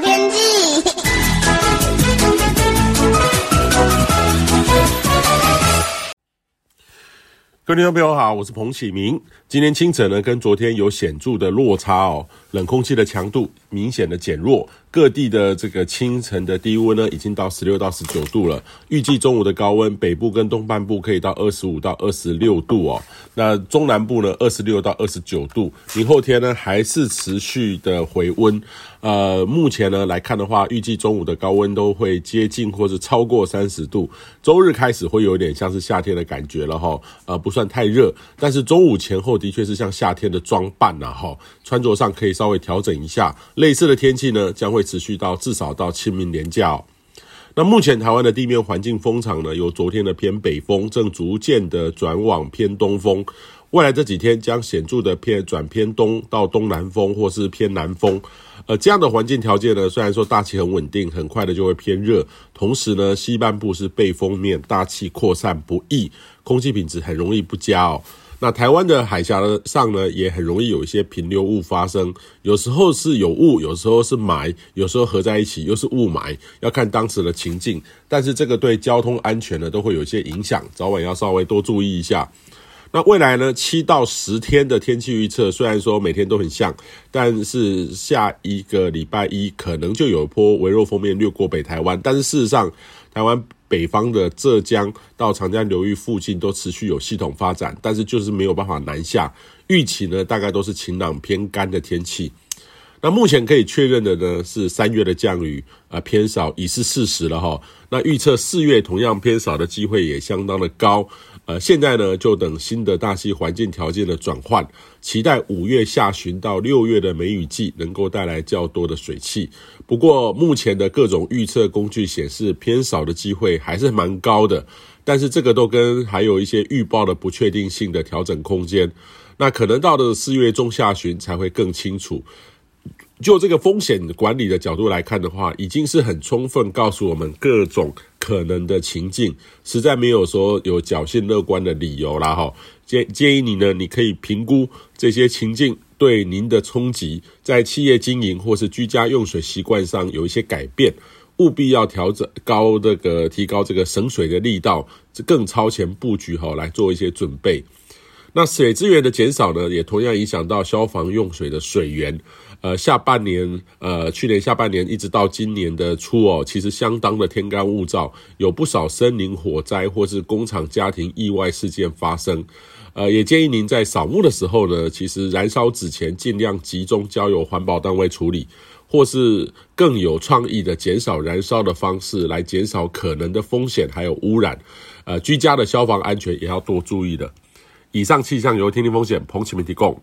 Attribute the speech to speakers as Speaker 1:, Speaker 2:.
Speaker 1: 天气。
Speaker 2: 各位听众朋友好，我是彭启明。今天清晨呢，跟昨天有显著的落差哦，冷空气的强度明显的减弱，各地的这个清晨的低温呢，已经到十六到十九度了。预计中午的高温，北部跟东半部可以到二十五到二十六度哦。那中南部呢，二十六到二十九度。明后天呢，还是持续的回温。呃，目前呢来看的话，预计中午的高温都会接近或是超过三十度。周日开始会有点像是夏天的感觉了哈，呃，不算太热，但是中午前后。的确是像夏天的装扮呐，哈，穿着上可以稍微调整一下。类似的天气呢，将会持续到至少到清明连假。那目前台湾的地面环境风场呢，由昨天的偏北风，正逐渐的转往偏东风。未来这几天将显著的偏转偏东到东南风，或是偏南风。呃，这样的环境条件呢，虽然说大气很稳定，很快的就会偏热，同时呢，西半部是背风面，大气扩散不易，空气品质很容易不佳哦。那台湾的海峡上呢，也很容易有一些平流雾发生，有时候是有雾，有时候是霾，有时候合在一起又是雾霾，要看当时的情境。但是这个对交通安全呢，都会有一些影响，早晚要稍微多注意一下。那未来呢，七到十天的天气预测，虽然说每天都很像，但是下一个礼拜一可能就有一波微弱风面掠过北台湾，但是事实上，台湾。北方的浙江到长江流域附近都持续有系统发展，但是就是没有办法南下。预期呢，大概都是晴朗偏干的天气。那目前可以确认的呢，是三月的降雨啊、呃、偏少，已是事实了哈。那预测四月同样偏少的机会也相当的高。呃，现在呢，就等新的大气环境条件的转换，期待五月下旬到六月的梅雨季能够带来较多的水汽。不过，目前的各种预测工具显示偏少的机会还是蛮高的，但是这个都跟还有一些预报的不确定性的调整空间。那可能到了四月中下旬才会更清楚。就这个风险管理的角度来看的话，已经是很充分告诉我们各种可能的情境，实在没有说有侥幸乐观的理由啦哈。建建议你呢，你可以评估这些情境对您的冲击，在企业经营或是居家用水习惯上有一些改变，务必要调整高这个提高这个省水的力道，更超前布局哈，来做一些准备。那水资源的减少呢，也同样影响到消防用水的水源。呃，下半年，呃，去年下半年一直到今年的初哦，其实相当的天干物燥，有不少森林火灾或是工厂家庭意外事件发生。呃，也建议您在扫墓的时候呢，其实燃烧纸钱尽量集中交由环保单位处理，或是更有创意的减少燃烧的方式来减少可能的风险还有污染。呃，居家的消防安全也要多注意的。以上气象由天气风险彭启明提供。